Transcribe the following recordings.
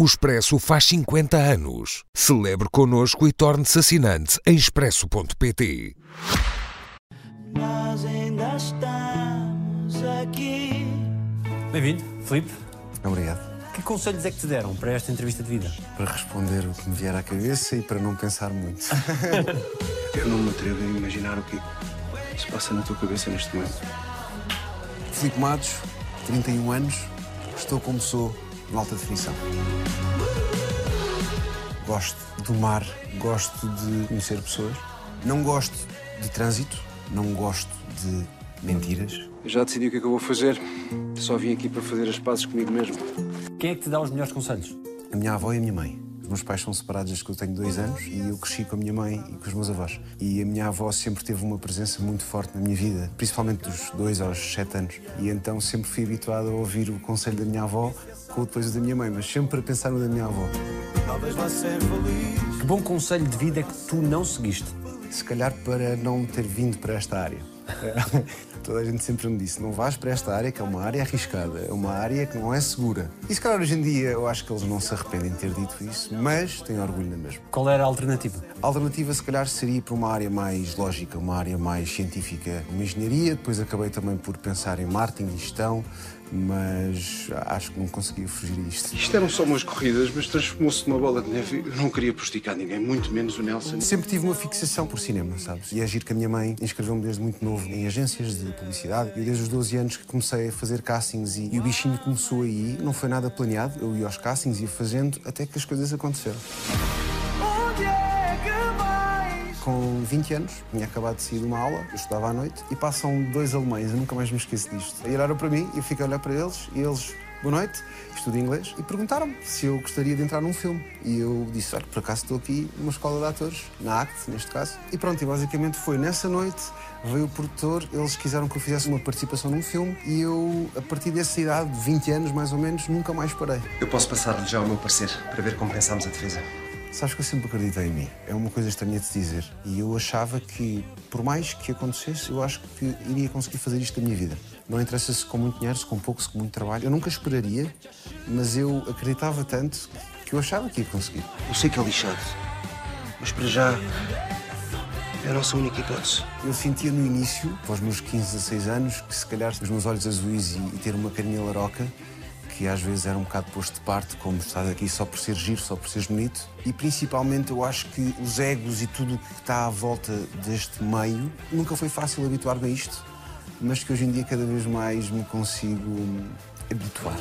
O Expresso faz 50 anos. Celebre connosco e torne-se assinante em expresso.pt. Nós ainda estamos aqui. Bem-vindo, Filipe. Obrigado. Que conselhos é que te deram para esta entrevista de vida? Para responder o que me vier à cabeça e para não pensar muito. Eu não me atrevo a imaginar o que se passa na tua cabeça neste momento. Filipe Matos, 31 anos, estou como sou, na alta definição. Gosto do mar, gosto de conhecer pessoas. Não gosto de trânsito, não gosto de mentiras. Eu já decidi o que é que eu vou fazer. Só vim aqui para fazer as pazes comigo mesmo. Quem é que te dá os melhores conselhos? A minha avó e a minha mãe. Os meus pais são separados desde que eu tenho dois anos e eu cresci com a minha mãe e com os meus avós. E a minha avó sempre teve uma presença muito forte na minha vida, principalmente dos dois aos sete anos. E então sempre fui habituado a ouvir o conselho da minha avó com o depois da minha mãe, mas sempre a pensar no da minha avó. Talvez vá ser feliz. Que bom conselho de vida é que tu não seguiste? Se calhar para não ter vindo para esta área. Toda a gente sempre me disse: não vais para esta área, que é uma área arriscada, é uma área que não é segura. E se calhar hoje em dia eu acho que eles não se arrependem de ter dito isso, mas têm orgulho na mesma. Qual era a alternativa? A alternativa, se calhar, seria para uma área mais lógica, uma área mais científica, uma engenharia. Depois acabei também por pensar em marketing e gestão, mas acho que não conseguia fugir a isto. Isto eram só umas corridas, mas transformou-se numa bola de neve. Eu não queria prejudicar ninguém, muito menos o Nelson. Sempre tive uma fixação por cinema, sabes? E é giro que a minha mãe inscreveu-me desde muito novo em agências de publicidade. E desde os 12 anos que comecei a fazer castings e, e o bichinho começou aí, não foi nada planeado. Eu ia aos castings, ia fazendo, até que as coisas aconteceram. Com 20 anos, tinha acabado de sair de uma aula, eu estudava à noite, e passam dois alemães, eu nunca mais me esqueço disto. E olharam para mim, eu fiquei a olhar para eles, e eles, boa noite, estudo inglês, e perguntaram-me se eu gostaria de entrar num filme. E eu disse, olha, por acaso estou aqui numa escola de atores, na ACT, neste caso. E pronto, e basicamente foi nessa noite, veio o produtor, eles quiseram que eu fizesse uma participação num filme, e eu, a partir dessa idade, de 20 anos mais ou menos, nunca mais parei. Eu posso passar-lhe já o meu parecer para ver como pensamos a defesa. Sabes que eu sempre acreditei em mim. É uma coisa estranha de te dizer. E eu achava que, por mais que acontecesse, eu acho que iria conseguir fazer isto da minha vida. Não interessa se com muito dinheiro, se com pouco, se com muito trabalho. Eu nunca esperaria, mas eu acreditava tanto que eu achava que ia conseguir. Eu sei que é lixado, mas para já é a nossa única hipótese. Eu sentia no início, aos meus 15, 16 anos, que se calhar os meus olhos azuis e, e ter uma carinha laroca, que às vezes era um bocado posto de parte, como estar aqui só por ser giro, só por seres bonito. E principalmente eu acho que os egos e tudo o que está à volta deste meio, nunca foi fácil habituar-me a isto, mas que hoje em dia cada vez mais me consigo hum, habituar.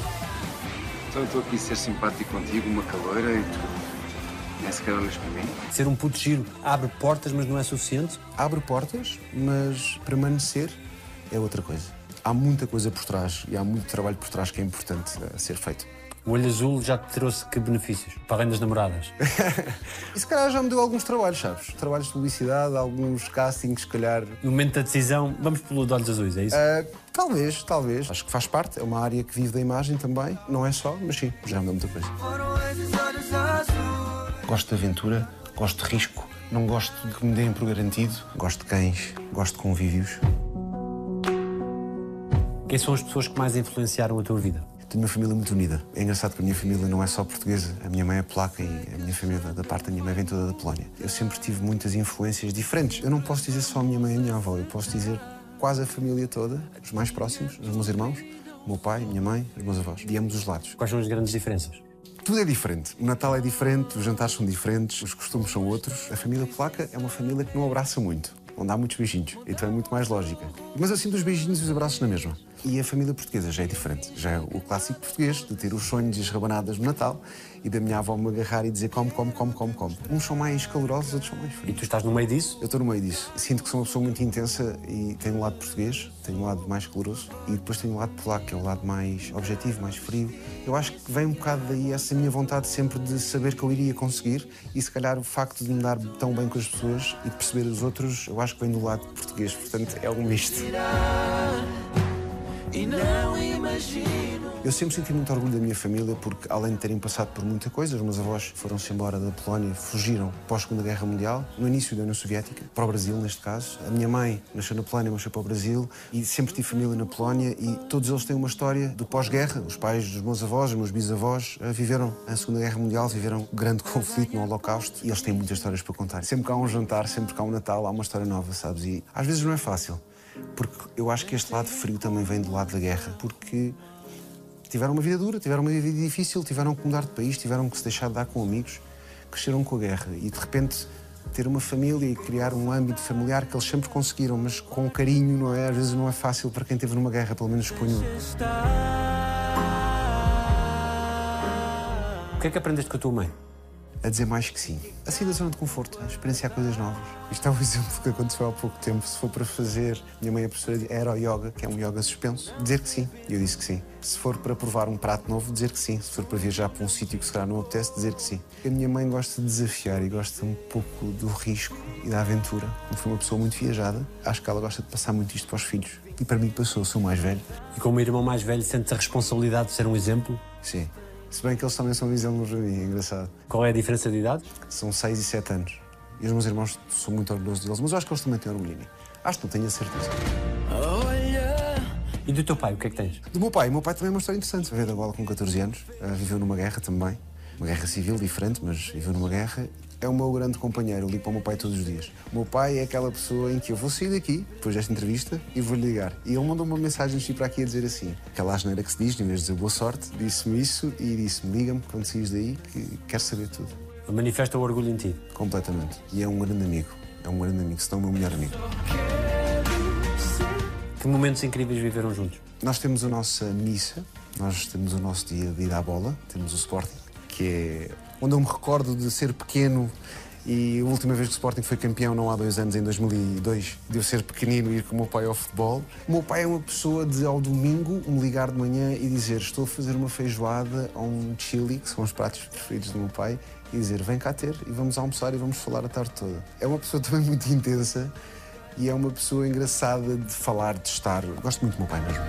Então eu estou aqui a ser simpático contigo, uma caloira e tu nem sequer olhas para mim. Ser um puto giro abre portas, mas não é suficiente? Abre portas, mas permanecer é outra coisa. Há muita coisa por trás e há muito trabalho por trás que é importante eh, ser feito. O olho azul já te trouxe que benefícios? Para além das namoradas? E se calhar já me deu alguns trabalhos, sabes? Trabalhos de publicidade, alguns castings, se calhar. No momento da decisão, vamos pelo de olhos azuis, é isso? Ah, talvez, talvez. Acho que faz parte, é uma área que vive da imagem também. Não é só, mas sim, já me deu muita coisa. Gosto de aventura, gosto de risco, não gosto de que me deem por garantido. Gosto de cães, gosto de convívios. Quem são as pessoas que mais influenciaram a tua vida? Tenho uma família muito unida. É engraçado que a minha família não é só portuguesa. A minha mãe é polaca e a minha família, da parte da minha mãe, vem toda da Polónia. Eu sempre tive muitas influências diferentes. Eu não posso dizer só a minha mãe e a minha avó. Eu posso dizer quase a família toda, os mais próximos, os meus irmãos, o meu pai, a minha mãe, os meus avós, de ambos os lados. Quais são as grandes diferenças? Tudo é diferente. O Natal é diferente, os jantares são diferentes, os costumes são outros. A família polaca é uma família que não abraça muito, onde há muitos beijinhos. Então é muito mais lógica. Mas eu sinto os beijinhos e os abraços na mesma. E a família portuguesa já é diferente. Já é o clássico português de ter os sonhos e as rabanadas no Natal e da minha avó me agarrar e dizer come, come, come, come, come. Uns são mais calorosos, outros são mais E frios. tu estás no meio disso? Eu estou no meio disso. Sinto que sou uma pessoa muito intensa e tenho um lado português, tenho um lado mais caloroso e depois tenho um lado polaco, que é o lado mais objetivo, mais frio. Eu acho que vem um bocado daí essa minha vontade sempre de saber que eu iria conseguir e se calhar o facto de me dar tão bem com as pessoas e de perceber os outros, eu acho que vem do lado português. Portanto, é um misto. E não imagino. Eu sempre senti muito orgulho da minha família porque, além de terem passado por muita coisa, os meus avós foram-se embora da Polónia, fugiram pós-Segunda Guerra Mundial, no início da União Soviética, para o Brasil, neste caso. A minha mãe nasceu na Polónia, foi para o Brasil e sempre tive família na Polónia e todos eles têm uma história do pós-guerra. Os pais dos meus avós, os meus bisavós, eh, viveram a Segunda Guerra Mundial, viveram o grande conflito no Holocausto e eles têm muitas histórias para contar. Sempre que há um jantar, sempre que há um Natal, há uma história nova, sabes? E às vezes não é fácil, porque eu acho que este lado frio também vem do lado da guerra, porque tiveram uma vida dura, tiveram uma vida difícil, tiveram que mudar de país, tiveram que se deixar de dar com amigos, cresceram com a guerra e de repente ter uma família e criar um âmbito familiar que eles sempre conseguiram, mas com carinho, não é? Às vezes não é fácil para quem esteve numa guerra, pelo menos ponho. O que é que aprendeste com a tua mãe? A dizer mais que sim. A sair da zona de conforto, a experienciar coisas novas. Isto é um exemplo que aconteceu há pouco tempo. Se for para fazer, minha mãe é professora de aero-yoga, que é um yoga suspenso, dizer que sim. E eu disse que sim. Se for para provar um prato novo, dizer que sim. Se for para viajar para um sítio que se calhar não apetece, dizer que sim. A minha mãe gosta de desafiar e gosta um pouco do risco e da aventura. Como foi uma pessoa muito viajada, acho que ela gosta de passar muito isto para os filhos. E para mim passou, sou o mais velho. E como irmão mais velho, sentes a responsabilidade de ser um exemplo? Sim. Se bem que eles também são exemplos para mim, é engraçado. Qual é a diferença de idade? São 6 e 7 anos. E os meus irmãos, sou muito orgulhoso deles, mas eu acho que eles também têm orgulho em mim. Acho que não tenho a certeza. E do teu pai, o que é que tens? Do meu pai, o meu pai também é uma história interessante. Veio da bola com 14 anos, eh, viveu numa guerra também. Uma guerra civil diferente, mas viveu numa guerra. É o meu grande companheiro, eu ligo para o meu pai todos os dias. O meu pai é aquela pessoa em que eu vou sair daqui, depois desta entrevista, e vou-lhe ligar. E ele mandou uma mensagem de para aqui a dizer assim: aquela asneira que se diz, em vez de dizer boa sorte, disse-me isso e disse-me: liga-me quando saís daí, que quero saber tudo. Manifesta o orgulho em ti. Completamente. E é um grande amigo. É um grande amigo, se não o meu melhor amigo. Que momentos incríveis viveram juntos? Nós temos a nossa missa, nós temos o nosso dia de ir à bola, temos o Sporting, que é onde eu me recordo de ser pequeno e a última vez que o Sporting foi campeão, não há dois anos, em 2002, de eu ser pequenino e ir com o meu pai ao futebol. O meu pai é uma pessoa de, ao domingo, me ligar de manhã e dizer estou a fazer uma feijoada ou um chili, que são os pratos preferidos do meu pai, e dizer vem cá ter e vamos almoçar e vamos falar a tarde toda. É uma pessoa também muito intensa e é uma pessoa engraçada de falar, de estar. Gosto muito do meu pai mesmo.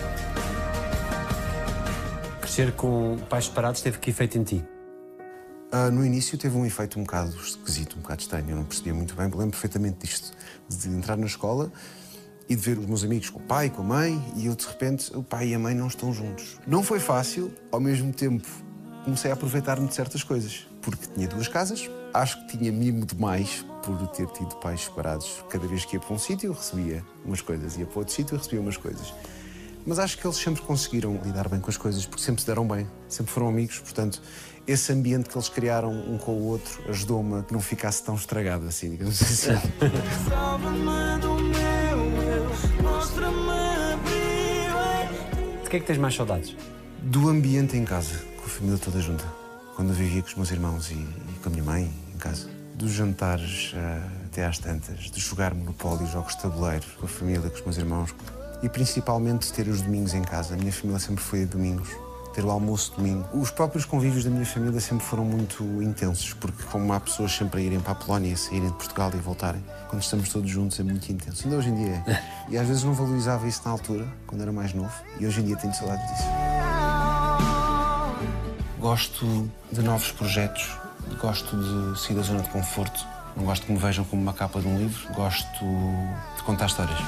Crescer com pais separados teve que efeito em ti? Ah, no início teve um efeito um bocado esquisito, um bocado estranho. Eu não percebia muito bem, lembro perfeitamente disto. De entrar na escola e de ver os meus amigos com o pai, com a mãe, e eu de repente, o pai e a mãe não estão juntos. Não foi fácil, ao mesmo tempo comecei a aproveitar-me de certas coisas, porque tinha duas casas, acho que tinha mimo demais por ter tido pais separados. Cada vez que ia para um sítio, recebia umas coisas, ia para outro sítio, recebia umas coisas. Mas acho que eles sempre conseguiram lidar bem com as coisas, porque sempre se deram bem, sempre foram amigos, portanto, esse ambiente que eles criaram um com o outro ajudou-me a que não ficasse tão estragado assim, digamos assim. Salva-me do meu eu, mostra-me a brilho. De que é que tens mais saudades? Do ambiente em casa, com a família toda junta. Quando eu vivia com os meus irmãos e, e com a minha mãe em casa. Dos jantares ah, até às tantas, de jogar Monopólio, jogos de tabuleiro, com a família, com os meus irmãos. E principalmente ter os domingos em casa. A minha família sempre foi de domingos. Ter o almoço domingo. Os próprios convívios da minha família sempre foram muito intensos, porque como há pessoas sempre a irem para a Polónia, a saírem de Portugal e voltarem, quando estamos todos juntos é muito intenso. Ainda hoje em dia é. E às vezes não valorizava isso na altura, quando era mais novo, e hoje em dia tenho saudades disso. Gosto de novos projetos, gosto de sair da zona de conforto. Não gosto que me vejam como uma capa de um livro, gosto de contar histórias.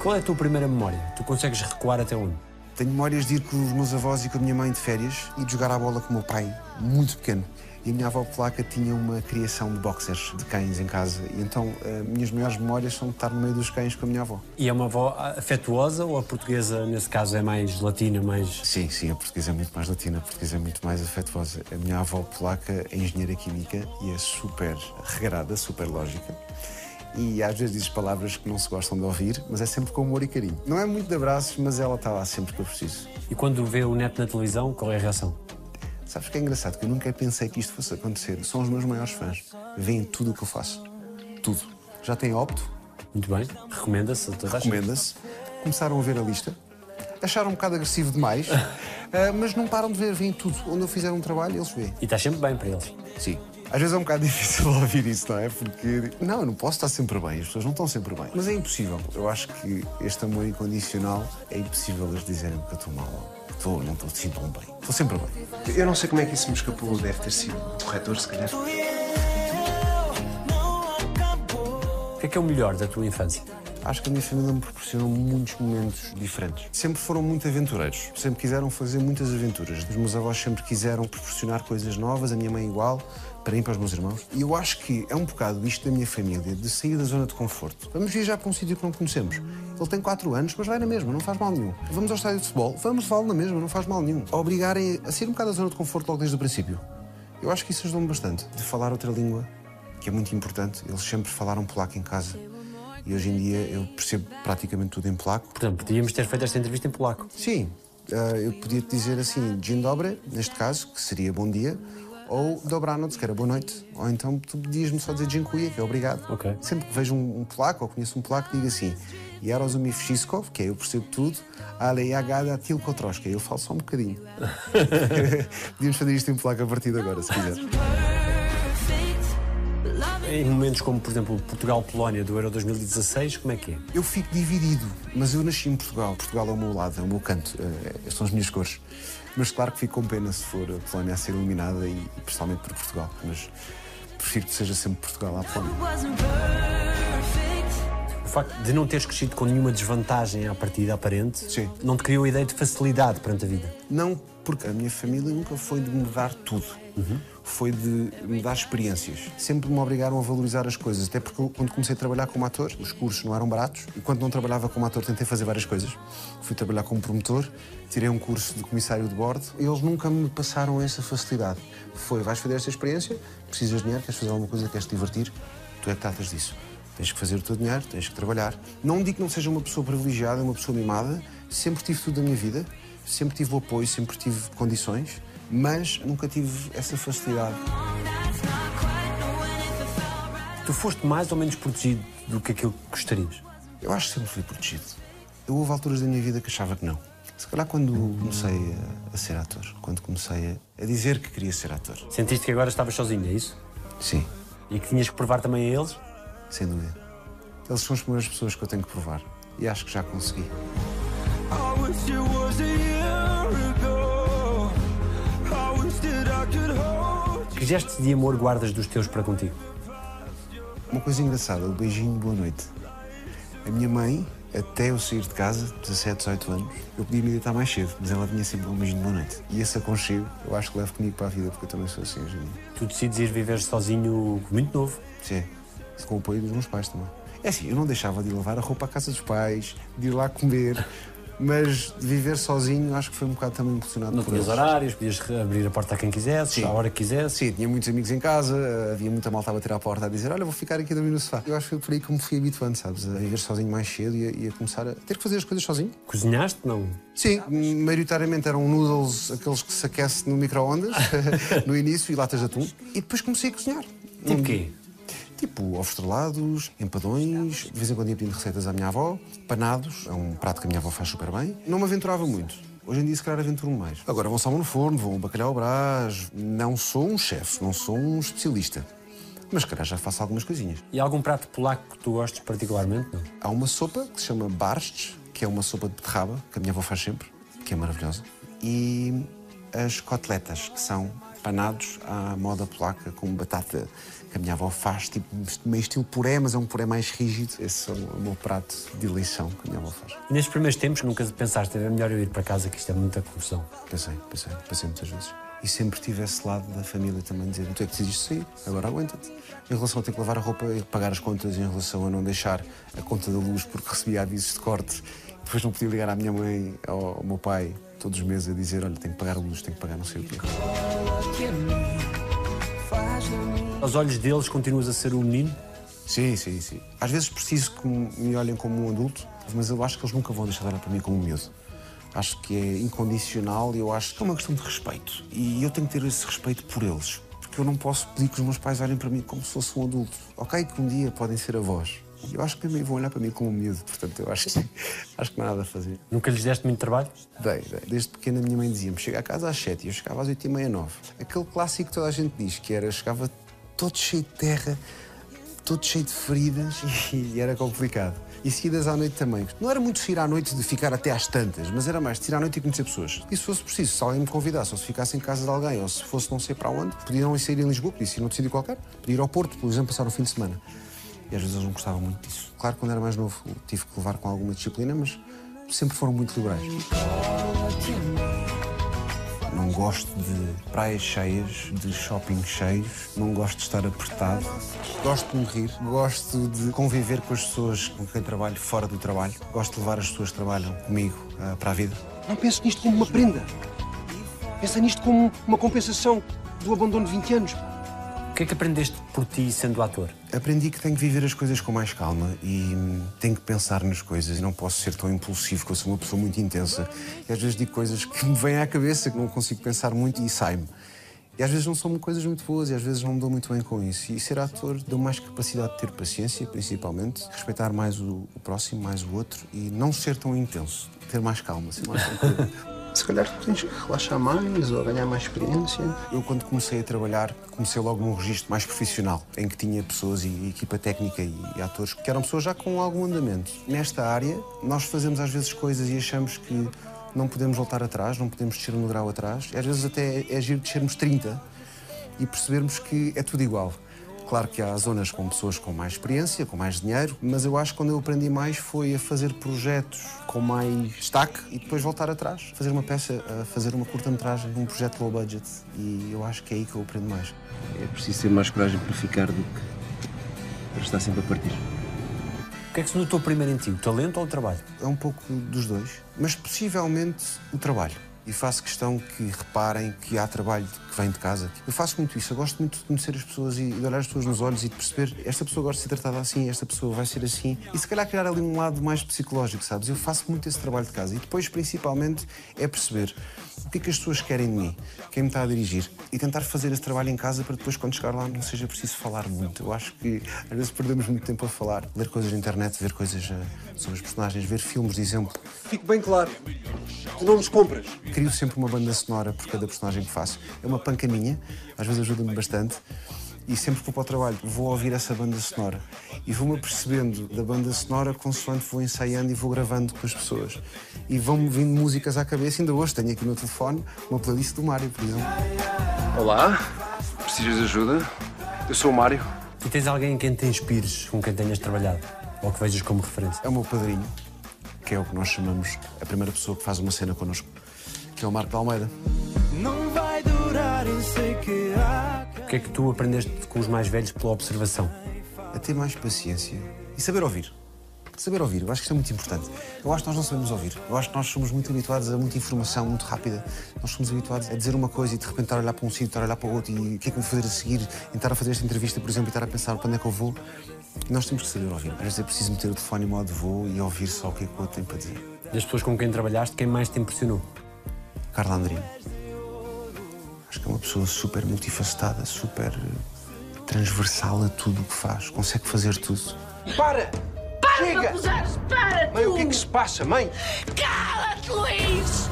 Qual é a tua primeira memória? Tu consegues recuar até onde? Tenho memórias de ir com os meus avós e com a minha mãe de férias e de jogar à bola com o meu pai, muito pequeno. E a minha avó polaca tinha uma criação de boxers, de cães em casa. E então, as minhas maiores memórias são de estar no meio dos cães com a minha avó. E é uma avó afetuosa ou a portuguesa, nesse caso, é mais latina, mais... Sim, sim, a portuguesa é muito mais latina, a portuguesa é muito mais afetuosa. A minha avó polaca é engenheira química e é super regrada, super lógica. E às vezes diz palavras que não se gostam de ouvir, mas é sempre com humor e carinho. Não é muito de abraços, mas ela está lá sempre que eu preciso. E quando vê o neto na televisão, qual é a reação? Sabes que é engraçado que eu nunca pensei que isto fosse acontecer. São os meus maiores fãs. Veem tudo o que eu faço. Tudo. Já têm opto, Muito bem, recomenda-se a toda recomenda-se. Começaram a ver a lista. Acharam um bocado agressivo demais, ah, mas não param de ver, veem tudo. Onde eu fizer um trabalho, eles veem. E estás sempre bem para eles. Sim. Às vezes é um bocado difícil ouvir isso, não é? Porque, não, eu não posso estar sempre bem, as pessoas não estão sempre bem. Mas é impossível. Eu acho que este amor incondicional é impossível eles dizerem que eu estou mal. Estou, não estou tão bem. Estou sempre bem. Eu não sei como é que isso me escapou. Deve ter sido o corretor, se calhar. O que é que é o melhor da tua infância? Acho que a minha família me proporcionou muitos momentos diferentes. Sempre foram muito aventureiros. Sempre quiseram fazer muitas aventuras. Os meus avós sempre quiseram proporcionar coisas novas, a minha mãe igual, para mim para os meus irmãos. E eu acho que é um bocado isto da minha família, de sair da zona de conforto. Vamos viajar para um sítio que não conhecemos. Ele tem 4 anos, mas vai na mesma, não faz mal nenhum. Vamos ao estádio de futebol, vamos levá-lo na mesma, não faz mal nenhum. A obrigarem a sair um bocado da zona de conforto logo desde o princípio. Eu acho que isso ajudou-me bastante. De falar outra língua, que é muito importante. Eles sempre falaram polaco em casa. E hoje em dia eu percebo praticamente tudo em polaco. Portanto, podíamos ter feito esta entrevista em polaco. Sim, eh, eu podia te dizer assim, dzień dobry, neste caso, que seria bom dia, ou dobranoc, que era boa noite. Ou então tu podias-me só dizer dziękuję, que é obrigado. Ok. Sempre que vejo um, um polaco ou conheço um polaco, digo assim, ja rozumiem wszystko, que é eu percebo tudo, ale ja gada tylko troszkę, eu falo só um bocadinho. Podíamos fazer isto em polaco a partir de agora, se quiser. Em momentos como, por exemplo, Portugal-Polónia do Euro 2016, como é que é? Eu fico dividido, mas eu nasci em Portugal. Portugal é o meu lado, é o meu canto, eh, são as minhas cores. Mas claro que fico com pena se for a Polónia a ser eliminada e, e principalmente por Portugal. Mas prefiro que seja sempre Portugal à Polónia. O facto de não teres crescido com nenhuma desvantagem à partida aparente Sim. não te criou a ideia de facilidade perante a vida. Não porque a minha família nunca foi de me dar tudo. Foi de me dar experiências. Sempre me obrigaram a valorizar as coisas. Até porque quando comecei a trabalhar como ator, os cursos não eram baratos. E quando não trabalhava como ator, tentei fazer várias coisas. Fui trabalhar como promotor, tirei um curso de comissário de bordo. Eles nunca me passaram essa facilidade. Foi, vais fazer esta experiência, precisas de dinheiro, queres fazer alguma coisa, queres te divertir, tu é que tratas disso. Tens que fazer o teu dinheiro, tens que trabalhar. Não digo que não seja uma pessoa privilegiada, uma pessoa mimada. Sempre tive tudo da minha vida. Sempre tive o apoio, sempre tive condições. Mas nunca tive essa facilidade. Tu foste mais ou menos protegido do que aquilo que gostarias. Eu acho que sempre fui protegido. Eu houve alturas da minha vida que achava que não. Se calhar quando comecei a, a ser ator, quando comecei a, a dizer que queria ser ator. Sentiste que agora estavas sozinho, é isso? Sim, E que tinhas que provar também a eles? sem dúvida. Eles são as primeiras pessoas que eu tenho que provar. E acho que já consegui. Que gestos de amor guardas dos teus para contigo? Uma coisa engraçada, o beijinho de boa noite. A minha mãe, até eu sair de casa, 17, 18 anos, eu podia me deitar mais cedo, mas ela vinha sempre um beijinho de boa noite. E esse aconchego, eu acho que levo comigo para a vida, porque eu também sou assim hoje em dia. Tu decides ir viver sozinho muito novo. Sim, com o apoio dos meus pais também. É assim, eu não deixava de ir levar a roupa à casa dos pais, de ir lá comer, mas viver sozinho acho que foi um bocado também impulsionado Não por tinhas eles. horários, podias abrir a porta a quem quisesse, à hora que quisesse. Sim, tinha muitos amigos em casa, havia muita malta a bater à porta a dizer olha, vou ficar aqui a dormir no sofá. Eu acho que foi por aí que me fui habituando, sabes, a viver sozinho mais cedo e a, e a começar a ter que fazer as coisas sozinho. Cozinhaste? Não. Sim, maioritariamente eram noodles, aqueles que se aquece no micro-ondas, no início, e latas de atum. E depois comecei a cozinhar. Tipo quê? Tipo ovos estrelados, empadões, de vez em quando ia pedindo receitas à minha avó, panados, é um prato que a minha avó faz super bem. Não me aventurava muito. Hoje em dia, se calhar, aventuro mais. Agora vou salmão no forno, vou um bacalhau ao brás. Não sou um chefe, não sou um especialista. Mas, calhar, já faço algumas coisinhas. E algum prato polaco que tu gostes particularmente? Não. Há uma sopa que se chama barszcz, que é uma sopa de beterraba, que a minha avó faz sempre, que é maravilhosa. E as coteletas, que são panados à moda polaca, com batata que a minha avó faz, tipo meio estilo puré, mas é um puré mais rígido. Esse é o meu prato de eleição que a minha avó faz. E nestes primeiros tempos nunca pensaste, é melhor eu ir para casa que isto é muita confusão. Pensei, pensei, pensei muitas vezes. E sempre tive esse lado da família também, dizer, tu é que decidiste sair, agora aguenta-te. Em relação a ter que lavar a roupa e pagar as contas, em relação a não deixar a conta da luz porque recebia avisos de corte, depois não podia ligar à minha mãe, ao, ao meu pai, todos os meses a dizer, olha, tenho que pagar a luz, tenho que pagar não sei o quê. Aos olhos deles continuas a ser o menino? Sim, sim, sim. Às vezes preciso que me olhem como um adulto, mas eu acho que eles nunca vão deixar de olhar para mim como um miúdo. Acho que é incondicional e eu acho que é uma questão de respeito. E eu tenho que ter esse respeito por eles. Porque eu não posso pedir que os meus pais olhem para mim como se fosse um adulto. Ok, que um dia podem ser avós. E eu acho que também vão olhar para mim como um miúdo. Portanto, eu acho que, acho que não há nada a fazer. Nunca lhes deste muito trabalho? Dei, dei. Desde pequena a minha mãe dizia-me chega a casa às 7 e eu chegava às 8 e meia, 9. Aquele clássico que toda a gente diz, que era chegava todo cheio de terra, todo cheio de feridas e era complicado. E seguidas à noite também. Não era muito sair à noite de ficar até às tantas, mas era mais de sair à noite e conhecer pessoas. E se fosse preciso, se alguém me convidasse, ou se ficasse em casa de alguém, ou se fosse não sei para onde, podia não sair em Lisboa, podia ir noutro sítio qualquer, podia ir ao Porto, por exemplo, passar o fim de semana. E às vezes eles não gostavam muito disso. Claro que quando era mais novo tive que levar com alguma disciplina, mas sempre foram muito liberais. Não gosto de praias cheias, de shopping cheios, não gosto de estar apertado. Gosto de me rir, gosto de conviver com as pessoas com quem trabalho fora do trabalho. Gosto de levar as pessoas que trabalham comigo ah, para a vida. Não penso nisto como uma prenda. Pensa nisto como uma compensação do abandono de 20 anos. O que é que aprendeste por ti sendo ator? Aprendi que tenho que viver as coisas com mais calma e tenho que pensar nas coisas e não posso ser tão impulsivo, que eu sou uma pessoa muito intensa. E às vezes digo coisas que me vêm à cabeça, que não consigo pensar muito e sai-me. E às vezes não são coisas muito boas e às vezes não me dou muito bem com isso. E ser ator deu mais capacidade de ter paciência, principalmente, respeitar mais o, o próximo, mais o outro e não ser tão intenso, ter mais calma, ser mais tranquilo. Se calhar tens que relaxar mais ou ganhar mais experiência. Eu, quando comecei a trabalhar, comecei logo num registro mais profissional, em que tinha pessoas e equipa técnica e, atores que eram pessoas já com algum andamento. Nesta área, nós fazemos às vezes coisas e achamos que não podemos voltar atrás, não podemos descer um grau atrás. Às vezes até é giro descermos 30 e percebermos que é tudo igual. Claro que há zonas com pessoas com mais experiência, com mais dinheiro, mas eu acho que quando eu aprendi mais foi a fazer projetos com mais destaque e depois voltar atrás, fazer uma peça, a fazer uma curta-metragem, um projeto low budget. E eu acho que é aí que eu aprendo mais. É preciso ter mais coragem para ficar do que para estar sempre a partir. O que é que se notou primeiro em ti, o talento ou o trabalho? É um pouco dos dois, mas possivelmente o trabalho. E faço questão que reparem que há trabalho que vem de casa. Eu faço muito isso, eu gosto muito de conhecer as pessoas e de olhar as pessoas nos olhos e de perceber esta pessoa gosta de ser tratada assim, esta pessoa vai ser assim. E se calhar criar ali um lado mais psicológico, sabes? Eu faço muito esse trabalho de casa. E depois, principalmente, é perceber o que é que as pessoas querem de mim, quem me está a dirigir. E tentar fazer esse trabalho em casa para depois, quando chegar lá, não seja preciso falar muito. Eu acho que às vezes perdemos muito tempo a falar. Ler coisas na internet, ver coisas eh, sobre os personagens, ver filmes, de exemplo. Fico bem claro. Tu não nos compras. Crio sempre uma banda sonora por cada personagem que faço. É uma panca minha, às vezes ajuda-me bastante. E sempre que vou para o trabalho, vou ouvir essa banda sonora. E vou-me apercebendo da banda sonora consoante vou ensaiando e vou gravando com as pessoas. E vão-me vindo músicas à cabeça. Ainda hoje tenho aqui no telefone uma playlist do Mário, por exemplo. Olá, precisas de ajuda? Eu sou o Mário. E tens alguém em quem te inspires, com quem tenhas trabalhado? Ou que vejas como referência? É o meu padrinho, que é o que nós chamamos a primeira pessoa que faz uma cena connosco, que é o Marco de Almeida. Não vai durar, eu sei que há. O que é que tu aprendeste com os mais velhos pela observação? a ter mais paciência e saber ouvir. Saber ouvir, eu acho que isto é muito importante. Eu acho que nós não sabemos ouvir. Eu acho que nós somos muito habituados a muita informação muito rápida. Nós somos habituados a dizer uma coisa e de repente estar a olhar para um sítio, estar a olhar para o outro e o que é que eu vou fazer a seguir, e estar a fazer esta entrevista, por exemplo, e estar a pensar para onde é que eu vou. E nós temos que saber ouvir. Às vezes é preciso meter o telefone em modo voo e ouvir só o que é que o outro tem para dizer. Das pessoas com quem trabalhaste, quem mais te impressionou? Carla Andrino. Acho que é uma pessoa super multifacetada, super eh, transversal a tudo o que faz. Consegue fazer tudo. Para! Para, Chega! puseres! Para, Mãe, tu! o que é que se passa, mãe? Cala-te, Luís!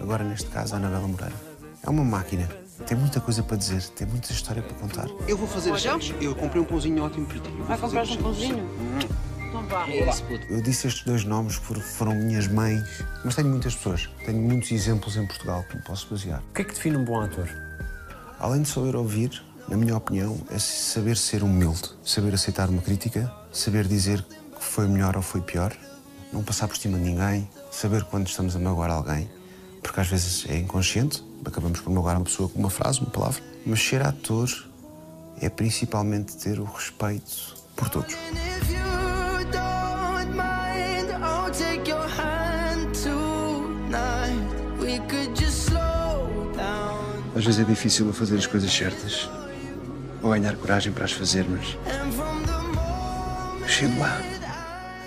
Agora, neste caso, a Anabela Moreira. É uma máquina. Tem muita coisa para dizer, tem muita história para contar. Eu vou fazer as sandes. Eu comprei um pãozinho ótimo para ti. Vai fazer comprar um pãozinho? Então vá. Eu disse estes dois nomes porque foram minhas mães, mas tenho muitas pessoas. Tenho muitos exemplos em Portugal que me posso basear. O que é que define um bom ator? Além de saber ouvir, na minha opinião, é saber ser humilde, saber aceitar uma crítica, saber dizer que foi melhor ou foi pior, não passar por cima de ninguém, saber quando estamos a magoar alguém, porque às vezes é inconsciente, acabamos por magoar uma pessoa com uma frase, uma palavra, mas ser ator é principalmente ter o respeito por todos. Às vezes é difícil fazer as coisas certas ou ganhar coragem para as fazer, mas chego lá.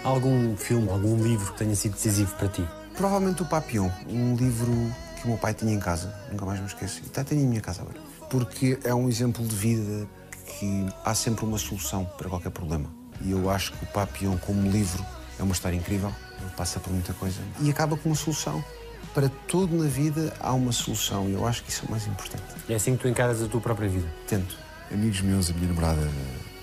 Há algum filme, algum livro que tenha sido decisivo para ti? Provavelmente o Papillon, um livro que o meu pai tinha em casa, nunca mais me esqueço. E até tenho em minha casa agora. Porque é um exemplo de vida que há sempre uma solução para qualquer problema. E eu acho que o Papillon, como livro, é uma história incrível. Ele passa por muita coisa e acaba com uma solução. Para tudo na vida há uma solução e eu acho que isso é o mais importante. É assim que tu encaras a tua própria vida. Tento. Amigos meus, a minha namorada,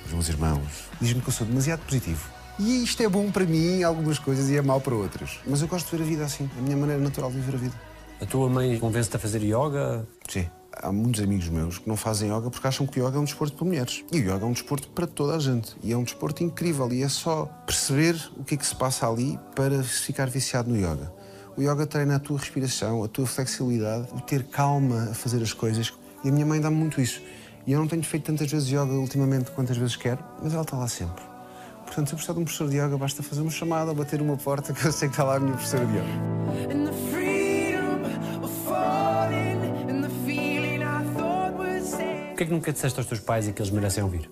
os meus irmãos, dizem-me que eu sou demasiado positivo. E isto é bom para mim em algumas coisas e é mau para outras. Mas eu gosto de ver a vida assim, a minha maneira natural de viver a vida. A tua mãe convence-te a fazer yoga? Sim. Há muitos amigos meus que não fazem yoga porque acham que o yoga é um desporto para mulheres. E o yoga é um desporto para toda a gente. E é um desporto incrível. E é só perceber o que é que se passa ali para ficar viciado no yoga. O yoga treina a tua respiração, a tua flexibilidade, o ter calma a fazer as coisas. E a minha mãe dá-me muito isso. E eu não tenho feito tantas vezes yoga ultimamente quantas vezes quero, mas ela está lá sempre. Portanto, se eu precisar de um professor de yoga, basta fazer uma chamada ou bater uma porta que eu sei que está lá a minha professora de yoga. Porquê é que nunca disseste aos teus pais e que eles merecem ouvir?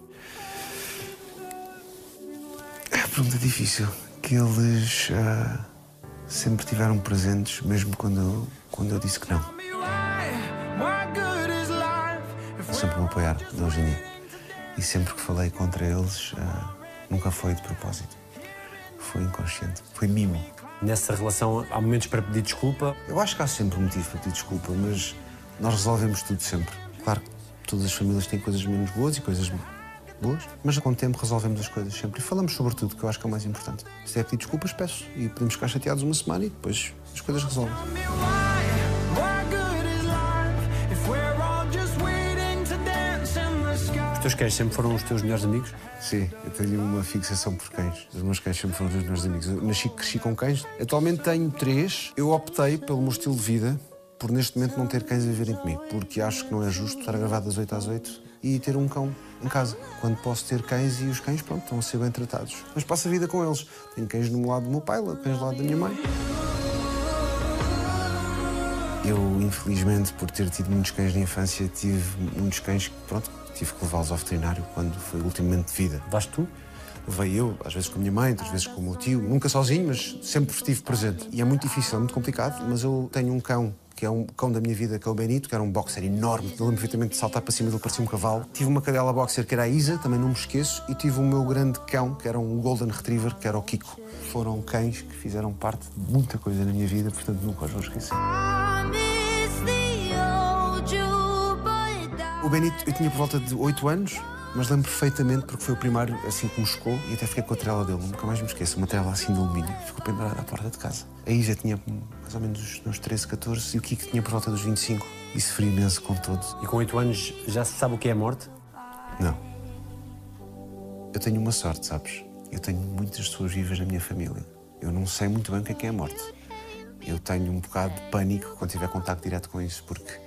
É uma pergunta difícil. Que eles ah, sempre tiveram presentes, mesmo quando eu, quando eu disse que não. If Sempre me apoiaram, de hoje em dia. E sempre que falei contra eles, ah, nunca foi de propósito. Foi inconsciente. Foi mimo. Nessa relação há momentos para pedir desculpa. Eu acho que há sempre motivo para pedir desculpa, mas nós resolvemos tudo sempre. Claro que todas as famílias têm coisas menos boas e coisas boas, mas com o tempo resolvemos as coisas sempre. E falamos sobre tudo, que eu acho que é o mais importante. Se é pedir desculpas, peço. E podemos ficar chateados uma semana e depois as coisas resolvem. Os teus cães sempre foram os teus melhores amigos? Sim, eu tenho uma fixação por cães. Os meus cães sempre foram os meus melhores amigos. Eu nasci cresci com cães. Atualmente tenho três. Eu optei pelo meu estilo de vida por neste momento não ter cães a viverem comigo, porque acho que não é justo estar a gravar das 8 às 8 e ter um cão em casa, quando posso ter cães e os cães, pronto, estão a ser bem tratados. Mas passo a vida com eles. Tenho cães no lado do meu pai, cães do lado da minha mãe. Eu, infelizmente, por ter tido muitos cães na infância, tive muitos cães que, pronto, tive que levá-los ao veterinário quando foi o último momento de vida. Vais tu? Levei eu, às vezes com a minha mãe, outras vezes com o meu tio, nunca sozinho, mas sempre estive presente. E é muito difícil, é muito complicado, mas eu tenho um cão que é um cão da minha vida, que é o Benito, que era um boxer enorme. Eu lembro perfeitamente de saltar para cima dele, parecia um cavalo. Tive uma cadela boxer que era a Isa, também não me esqueço, e tive o meu grande cão, que era um Golden Retriever, que era o Kiko. Foram cães que fizeram parte de muita coisa na minha vida, portanto nunca os vou esquecer. O Benito, eu tinha por volta de 8 anos, mas lembro perfeitamente porque foi o primeiro assim que me chocou e até fiquei com a trela dele, nunca mais me esqueço, uma trela assim de alumínio, ficou pendurada à porta de casa. A Isa tinha mais ou menos os meus 13, 14 e o Kiko tinha por volta dos 25 e sofri imenso com todos. E com 8 anos já se sabe o que é a morte? Não. Eu tenho uma sorte, sabes? Eu tenho muitas pessoas vivas na minha família. Eu não sei muito bem o que é que é a morte. Eu tenho um bocado de pânico quando tiver contacto direto com isso, porque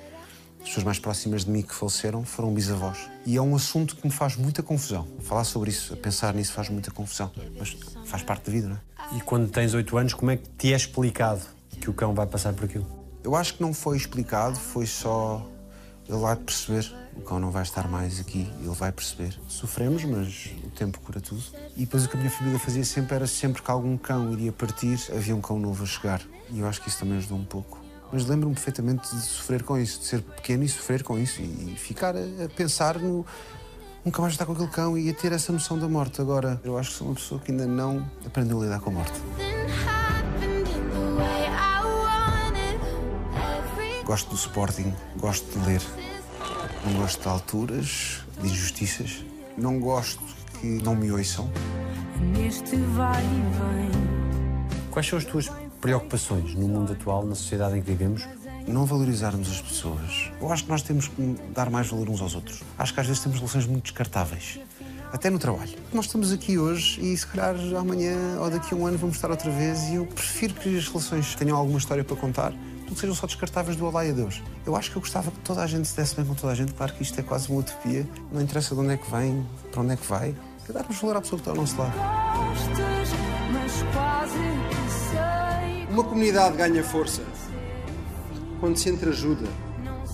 as pessoas mais próximas de mim que faleceram foram bisavós. E é um assunto que me faz muita confusão. Falar sobre isso, pensar nisso faz muita confusão. Mas faz parte da vida, não é? E quando tens 8 anos, como é que te é explicado que o cão vai passar por aquilo? Eu acho que não foi explicado, foi só ele vai perceber. O cão não vai estar mais aqui, ele vai perceber. Sofremos, mas o tempo cura tudo. E depois o que a minha família fazia sempre era sempre que algum cão iria partir, havia um cão novo a chegar. E eu acho que isso também ajudou um pouco. Mas lembro-me perfeitamente de sofrer com isso, de ser pequeno e sofrer com isso e ficar a, a pensar no. Nunca mais estar com aquele cão e a ter essa noção da morte. Agora, eu acho que sou uma pessoa que ainda não aprendeu a lidar com a morte. Gosto do Sporting, gosto de ler. Não gosto de alturas, de injustiças. Não gosto que não me ouçam. Neste vai e vem. Quais são as tuas preocupações no mundo atual, na sociedade em que vivemos? Não valorizarmos as pessoas. Eu acho que nós temos que dar mais valor uns aos outros. Acho que às vezes temos relações muito descartáveis. Até no trabalho. Nós estamos aqui hoje e se calhar amanhã ou daqui a um ano vamos estar outra vez e eu prefiro que as relações tenham alguma história para contar do que sejam só descartáveis do olá e adeus. Eu acho que eu gostava que toda a gente se desse bem com toda a gente. Claro que isto é quase uma utopia. Não interessa de onde é que vem, para onde é que vai. É darmos valor à pessoa que está ao nosso lado. Gostas, mas quase que sei. Uma comunidade ganha força quando se entreajuda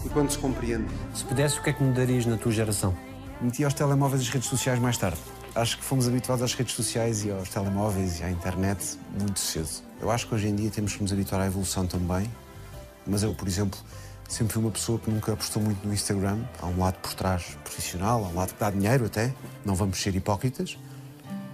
e quando se compreende. Se pudesse, o que é que mudarias na tua geração? Meti aos telemóveis as redes sociais mais tarde. Acho que fomos habituados às redes sociais e aos telemóveis e à internet muito cedo. Eu acho que hoje em dia temos que nos habituar à evolução também. Mas eu, por exemplo, sempre fui uma pessoa que nunca apostou muito no Instagram. Há um lado por trás profissional, há um lado que dá dinheiro até. Não vamos ser hipócritas.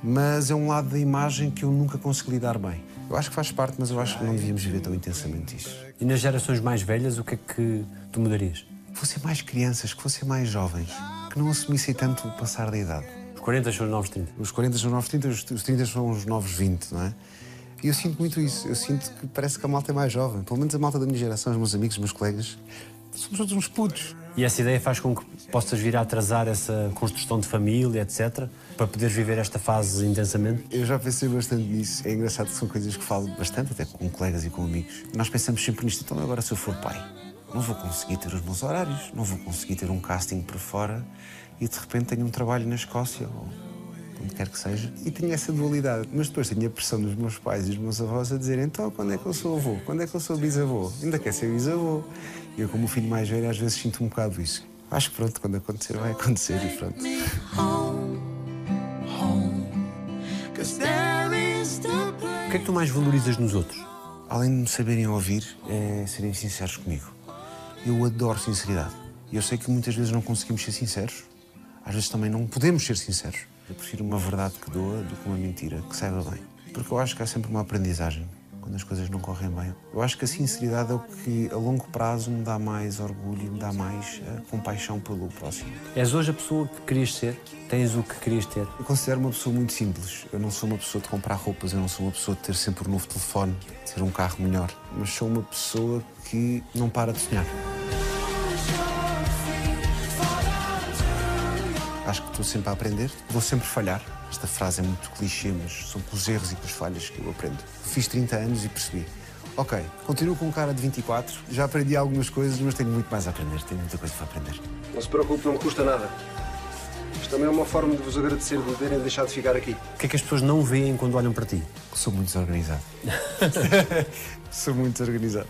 Mas é um lado da imagem que eu nunca consegui lidar bem. Eu acho que faz parte, mas eu acho que não devíamos viver tão intensamente isso. E nas gerações mais velhas, o que é que tu mudarias? Que fossem mais crianças, que fossem mais jovens, que não assumissem tanto o passar da idade. Os 40 são os novos 30. Os 40 são os novos 30, os os 30 são os novos 20, não é? E eu sinto muito isso. Eu sinto que parece que a malta é mais jovem. Pelo menos a malta da minha geração, os meus amigos, os meus colegas. Somos todos uns putos. E essa ideia faz com que possas vir a atrasar essa construção de família, etc., para poderes viver esta fase intensamente? Eu já pensei bastante nisso. É engraçado que são coisas que falo bastante, até com colegas e com amigos. Nós pensamos sempre nisto. Então, agora, se eu for pai, não vou conseguir ter os meus horários, não vou conseguir ter um casting por fora e de repente tenho um trabalho na Escócia ou onde quer que seja. E tinha essa dualidade. Mas depois tinha a pressão dos meus pais e dos meus avós a dizer: então, quando é que eu sou avô? Quando é que eu sou bisavô? Ainda quer ser bisavô. Eu, como o filho mais velho, às vezes sinto um bocado isso. Acho que pronto, quando acontecer, vai acontecer e pronto. O que é que tu mais valorizas nos outros? Além de me saberem ouvir, é serem sinceros comigo. Eu adoro sinceridade. E eu sei que muitas vezes não conseguimos ser sinceros. Às vezes também não podemos ser sinceros. Eu prefiro uma verdade que doa do que uma mentira que saiba bem. Porque eu acho que há sempre uma aprendizagem quando as coisas não correm bem. Eu acho que a sinceridade é o que a longo prazo me dá mais orgulho, me dá mais eh, compaixão pelo próximo. És hoje a pessoa que querias ser? Tens o que querias ter? Eu considero uma pessoa muito simples. Eu não sou uma pessoa de comprar roupas, eu não sou uma pessoa de ter sempre um novo telefone, de ter um carro melhor. Mas sou uma pessoa que não para de sonhar. Acho que estou sempre a aprender, vou sempre falhar. Esta frase é muito clichê, mas são com os erros e com as falhas que eu aprendo. Fiz 30 anos e percebi. Ok, continuo com um cara de 24, já aprendi algumas coisas, mas tenho muito mais a aprender, tenho muita coisa para aprender. Não se preocupe, não me custa nada. Isto também é uma forma de vos agradecer de terem deixado de ficar aqui. O que é que as pessoas não veem quando olham para ti? Sou muito desorganizado. sou muito desorganizado.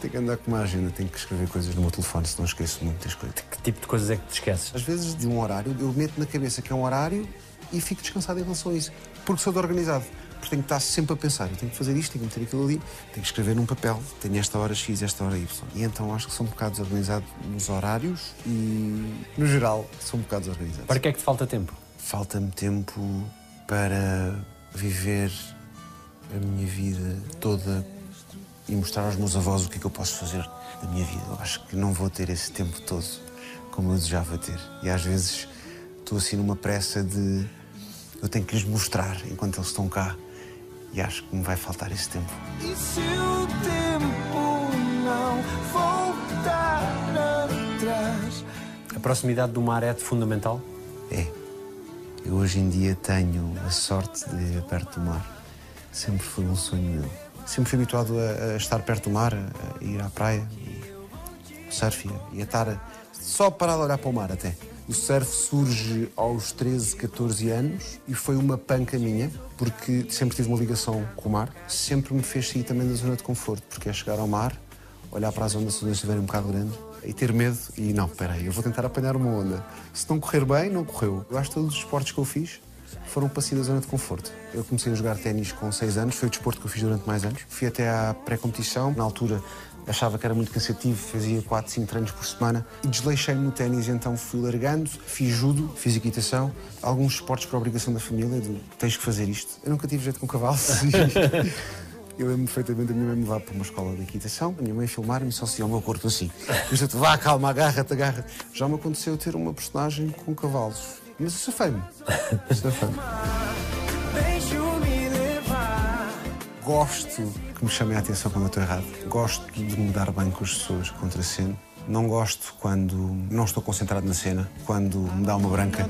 Tenho que andar com uma agenda, tenho que escrever coisas no meu telefone, senão esqueço muitas coisas. Que tipo de coisas é que te esqueces? Às vezes, de um horário, eu meto na cabeça que é um horário e fico descansado em relação a isso. Porque sou de organizado. Porque tenho que estar sempre a pensar. Eu tenho que fazer isto, tenho que meter aquilo ali, tenho que escrever num papel. Tenho esta hora X, esta hora Y. E então acho que sou um bocado desorganizado nos horários e, no geral, sou um bocado desorganizado. Para que é que te falta tempo? Falta-me tempo para viver a minha vida toda e mostrar aos meus avós o que é que eu posso fazer da minha vida. Eu acho que não vou ter esse tempo todo como eu desejava ter. E às vezes estou assim numa pressa de eu tenho que lhes mostrar enquanto eles estão cá. E acho que me vai faltar esse tempo. E se o tempo não voltar atrás? A proximidade do mar é de fundamental? É. Eu hoje em dia tenho a sorte de viver perto do mar. Sempre foi um sonho meu. Sempre fui habituado a, a estar perto do mar, a, a ir à praia, e surf e a estar só parado a olhar para o mar até. O surf surge aos 13, 14 anos e foi uma panca minha, porque sempre tive uma ligação com o mar. Sempre me fez sair também da zona de conforto, porque é chegar ao mar, olhar para as ondas se estiverem um bocado grandes e ter medo e não, espera aí, eu vou tentar apanhar uma onda. Se não correr bem, não correu. Eu acho que todos os esportes que eu fiz foram para sair da zona de conforto. Eu comecei a jogar ténis com 6 anos, foi o desporto que eu fiz durante mais anos. Fui até à pré-competição, na altura achava que era muito cansativo, fazia 4, 5 treinos por semana e desleixei-me no ténis, então fui largando, fiz judo, fiz equitação, alguns esportes por obrigação da família, de tens que fazer isto. Eu nunca tive jeito com cavalos. Eu lembro perfeitamente da minha mãe me levar para uma escola de equitação, a minha mãe filmar-me só se o meu corpo assim. Eu vá, calma, agarra-te, agarra-te. Já me aconteceu ter uma personagem com cavalos. Mas eu sou fã. Gosto que me chamem a atenção quando eu estou errado. Gosto de me dar bem com as pessoas que contraceno. Não gosto quando não estou concentrado na cena, quando me dá uma branca.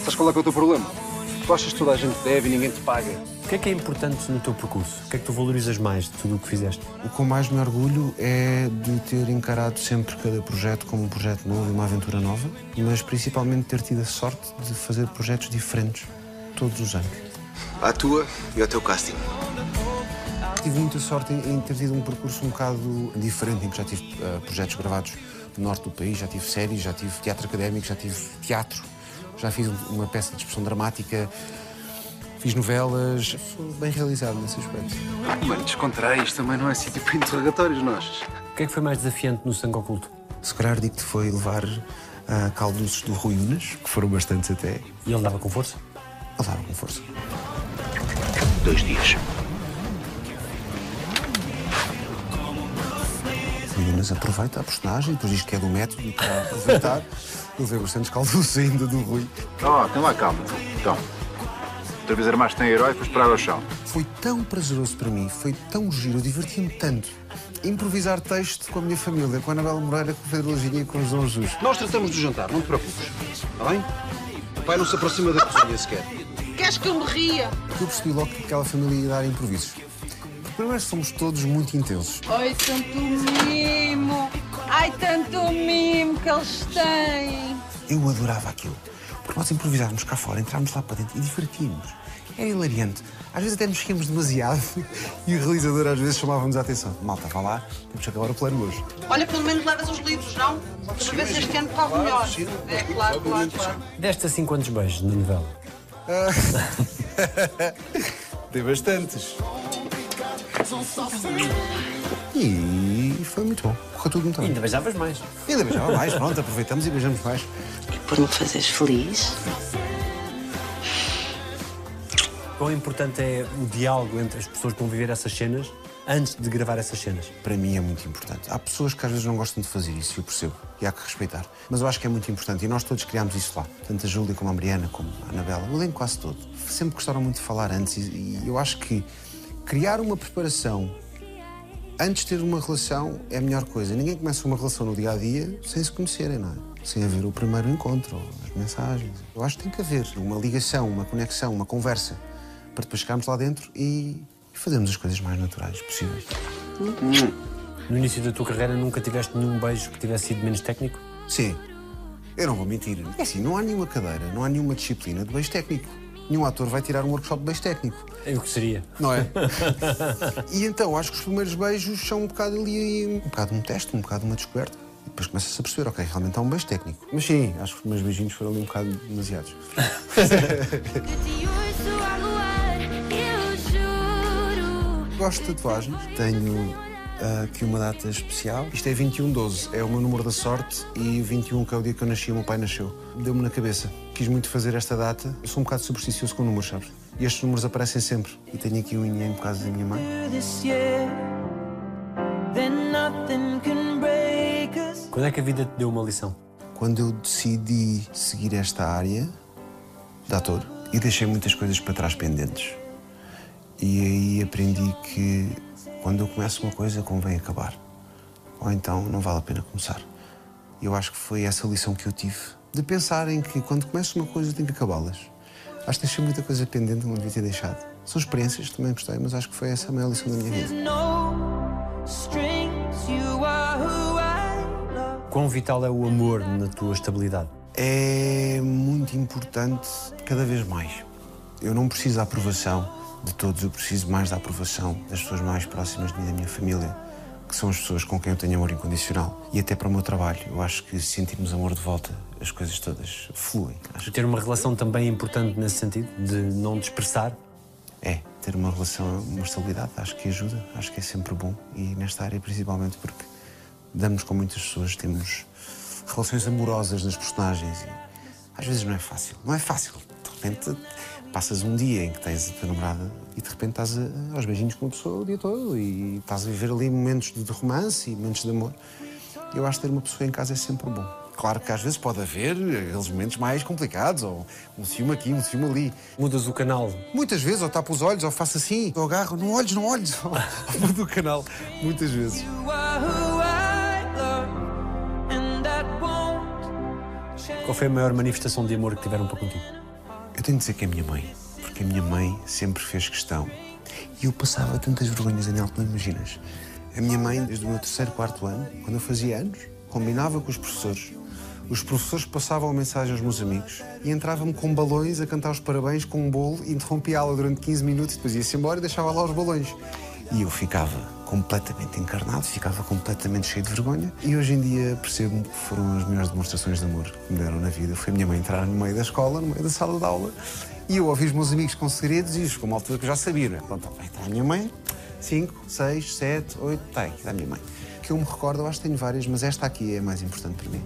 Sabes qual é é o teu problema? Tu achas que toda a gente deve e ninguém te paga. O que é que é importante no teu percurso? O que é que tu valorizas mais de tudo o que fizeste? O que eu mais me orgulho é de ter encarado sempre cada projeto como um projeto novo e uma aventura nova, mas principalmente ter tido a sorte de fazer projetos diferentes todos os anos. À tua e ao teu casting. Tive muita sorte em, ter tido um percurso um bocado diferente, em que já tive eh, projetos gravados no norte do país, já tive séries, já tive teatro académico, já tive teatro, já fiz um- uma peça de expressão dramática, fiz novelas. Sou bem realizado nesse aspecto. Mano, descontrai, isto também não é sítio para interrogatórios, nós. O que é que foi mais desafiante no sangue oculto? Se calhar digo-te foi levar ah, calduços do Rui Unas, que foram bastantes até. E ele dava com força? Ele dava com força. Dois dias. O Unas aproveita a personagem, depois diz que é do método e para aproveitar. Ele vê bastantes calduços ainda do Rui. Oh, tem lá calma. Então. Outra vez armaste em herói e depois parar ao chão. Foi tão prazeroso para mim, foi tão giro, eu diverti-me tanto. Improvisar texto com a minha família, com a Anabela Moreira, com o Pedro Lajinha e com o João Jesus. Nós tratamos do jantar, não te preocupes. Está bem? O pai não se aproxima da cozinha sequer. Queres que eu me ria? Eu percebi logo que aquela família ia dar improvisos. Primeiro, somos todos muito intensos. Ai, tanto mimo! Ai, tanto mimo que eles têm! Eu adorava aquilo. Porque nós improvisávamos cá fora, entrámos lá para dentro e divertíamos. Era hilariante. Às vezes até nos esquecemos demasiado e o realizador às vezes chamava-nos a atenção. Malta, vá lá, temos que acabar o plano hoje. Olha, pelo menos levas os livros, não? Para ver se este ano corre melhor. É, claro, claro, claro. Deste assim quantos beijos na novela? Tem bastantes. E foi muito bom. Correu tudo muito E bem. ainda beijavas mais. Ainda beijava mais, pronto, aproveitamos e beijamos mais. Por me fazeres feliz. Quão importante é o diálogo entre as pessoas que vão viver essas cenas antes de gravar essas cenas? Para mim é muito importante. Há pessoas que às vezes não gostam de fazer isso, eu percebo, e há que respeitar. Mas eu acho que é muito importante e nós todos criámos isso lá. Tanto a Júlia como a Mariana, como a Anabela, o elenco quase todo. Sempre gostaram muito de falar antes e, e eu acho que criar uma preparação antes de ter uma relação é a melhor coisa. Ninguém começa uma relação no dia a dia sem se conhecerem, não é? Sem haver o primeiro encontro, as mensagens. Eu acho que tem que haver uma ligação, uma conexão, uma conversa para depois chegarmos lá dentro e, e fazermos as coisas mais naturais possíveis. No início da tua carreira nunca tiveste nenhum beijo que tivesse sido menos técnico? Sim. Eu não vou mentir. É assim, não há nenhuma cadeira, não há nenhuma disciplina de beijo técnico. Nenhum ator vai tirar um workshop de beijo técnico, É o que seria. não é? e então acho que os primeiros beijos são um bocado ali, um bocado um teste, um bocado uma descoberta. E depois começa-se a perceber, ok, realmente há um beijo técnico. Mas sim, acho que os primeiros beijinhos foram ali um bocado demasiados. Gosto de tatuagens. Tenho ah, aqui uma data especial. Isto é 2112, é o meu número da sorte e 21 que é o dia que eu nasci, o meu pai nasceu. Deu-me na cabeça. Quis muito fazer esta data. Eu sou um bocado supersticioso com números, sabes? E estes números aparecem sempre. E tenho aqui um inhém por causa da minha mãe. Quando é que a vida te deu uma lição? Quando eu decidi seguir esta área de ator e deixei muitas coisas para trás pendentes. E aí aprendi que quando eu começo uma coisa convém acabar. Ou então não vale a pena começar. Eu acho que foi essa lição que eu tive. De pensar em que quando começo uma coisa tenho que acabá-las. Acho que deixei muita coisa pendente, que não devia ter deixado. São experiências, também gostei, mas acho que foi essa a maior lição da minha vida. Quão vital é o amor na tua estabilidade? é muito importante cada vez mais. Eu não preciso da aprovação de todos, eu preciso mais da aprovação das pessoas mais próximas de mim, da minha família, que são as pessoas com quem eu tenho amor incondicional. E até para o meu trabalho, eu acho que se sentirmos amor de volta, as coisas todas fluem. Acho que Ter uma relação também importante nesse sentido, de não dispersar. é, ter uma relação, uma estabilidade, acho que ajuda, acho que é sempre bom. E nesta área, principalmente porque damos com muitas pessoas, temos relações amorosas nas personagens e às vezes não é fácil. Não é fácil. De repente passas um dia em que tens a tua namorada e de repente estás a- aos beijinhos com uma pessoa o dia todo e estás a viver ali momentos de romance e momentos de amor. Eu acho que ter uma pessoa em casa é sempre bom. Claro que às vezes pode haver aqueles momentos mais complicados, ou um ciúme aqui, um ciúme ali. Mudas o canal. Muitas vezes, ou tapo os olhos, ou faço assim, ou agarro, não olhes, não olhes, ou mudo o canal. Muitas vezes. Qual foi a maior manifestação de amor que tiveram para contigo? Tenho de dizer que é a minha mãe, porque a minha mãe sempre fez questão. E eu passava tantas vergonhas nela que não imaginas. A minha mãe, desde o meu terceiro, quarto ano, quando eu fazia anos, combinava com os professores. Os professores passavam a mensagem aos meus amigos e entrava-me com balões a cantar os parabéns com um bolo, interrompia a aula durante 15 minutos, depois ia-se embora e deixava lá os balões. E eu ficava completamente encarnado, ficava completamente cheio de vergonha. E hoje em dia percebo que foram as melhores demonstrações de amor que me deram na vida. Foi a minha mãe entrar no meio da escola, no meio da sala de aula, e eu ouvi os meus amigos com segredos e isso, como altura que eu já sabia, né? Pronto, está a minha mãe, 5, 6, 7, 8, tem, está a minha mãe. Que eu me recordo, eu acho que tenho várias, mas esta aqui é a mais importante para mim.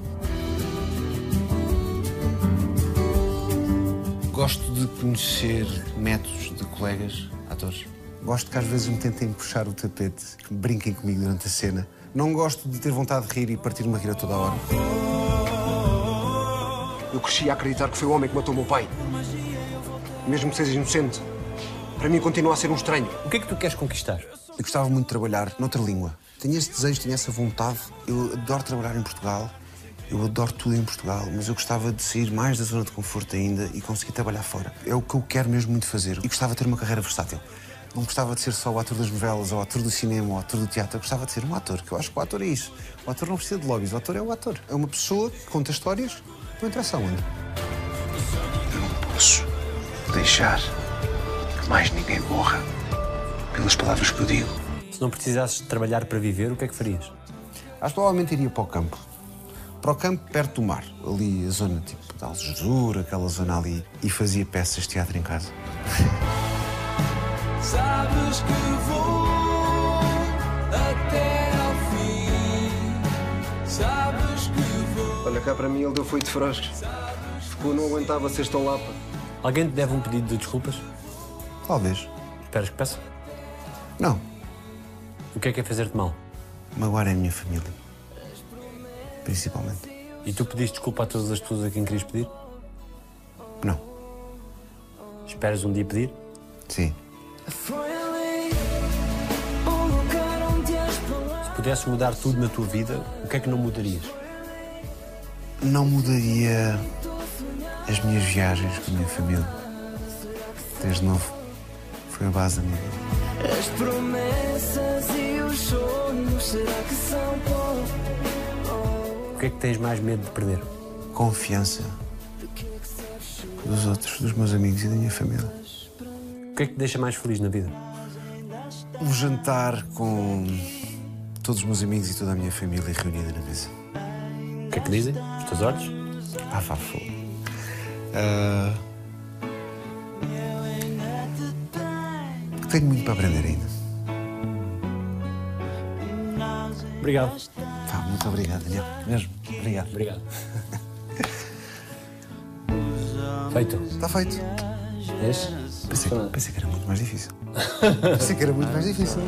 Gosto de conhecer métodos de colegas atores Gosto que às vezes me tentem puxar o tapete, que brinquem comigo durante a cena. Não gosto de ter vontade de rir e partir-me a rir a toda a hora. Eu cresci a acreditar que foi o homem que matou o meu pai. Mesmo que seja inocente, para mim continua a ser um estranho. O que é que tu queres conquistar? Eu gostava muito de trabalhar noutra língua. Tenho esse desejo, tenho essa vontade. Eu adoro trabalhar em Portugal. Eu adoro tudo em Portugal, mas eu gostava de sair mais da zona de conforto ainda e conseguir trabalhar fora. É o que eu quero mesmo muito fazer. E gostava de ter uma carreira versátil. Não gostava de ser só o ator das novelas, ou o ator do cinema, ou o ator do teatro. Eu gostava de ser um ator, que eu acho que o ator é isso. O ator não precisa de lobbies, o ator é o ator. É uma pessoa que conta histórias, não interessa onde. Eu não posso deixar que mais ninguém morra pelas palavras que eu digo. Se não precisasses de trabalhar para viver, o que é que farias? Acho que provavelmente iria para o campo. Para o campo perto do mar. Ali a zona tipo de Algesur, aquela zona ali. E fazia peças de teatro em casa. Sabes que vou até ao fim. Sabes que vou. Olha cá para mim, ele deu foi de frascos. Ficou, não aguentava ser tão lapa. Alguém te deve um pedido de desculpas? Talvez. Esperas que peça? Não. O que é que é fazer-te mal? Magoar é a minha família. Principalmente. E tu pediste desculpa a todas as pessoas a quem querias pedir? Não. Esperas um dia pedir? Sim. Se pudesses mudar tudo na tua vida, o que é que não mudarias? Não mudaria as minhas viagens com a minha família. Desde novo. Foi a base da minha vida. As promessas e os sonhos, será que são? O que é que tens mais medo de perder? Confiança dos outros, dos meus amigos e da minha família. O que é que te deixa mais feliz na vida? Um jantar com todos os meus amigos e toda a minha família reunida na mesa. O que é que dizem? Os teus olhos? Ah, vá, fogo. Ah, Tenho muito para aprender ainda. Obrigado. Pá, muito obrigado, Daniel. Mesmo. Obrigado. Obrigado. Feito. Está feito. Vês? Pensei, pensei que era muito mais difícil. pensei que era muito mais difícil.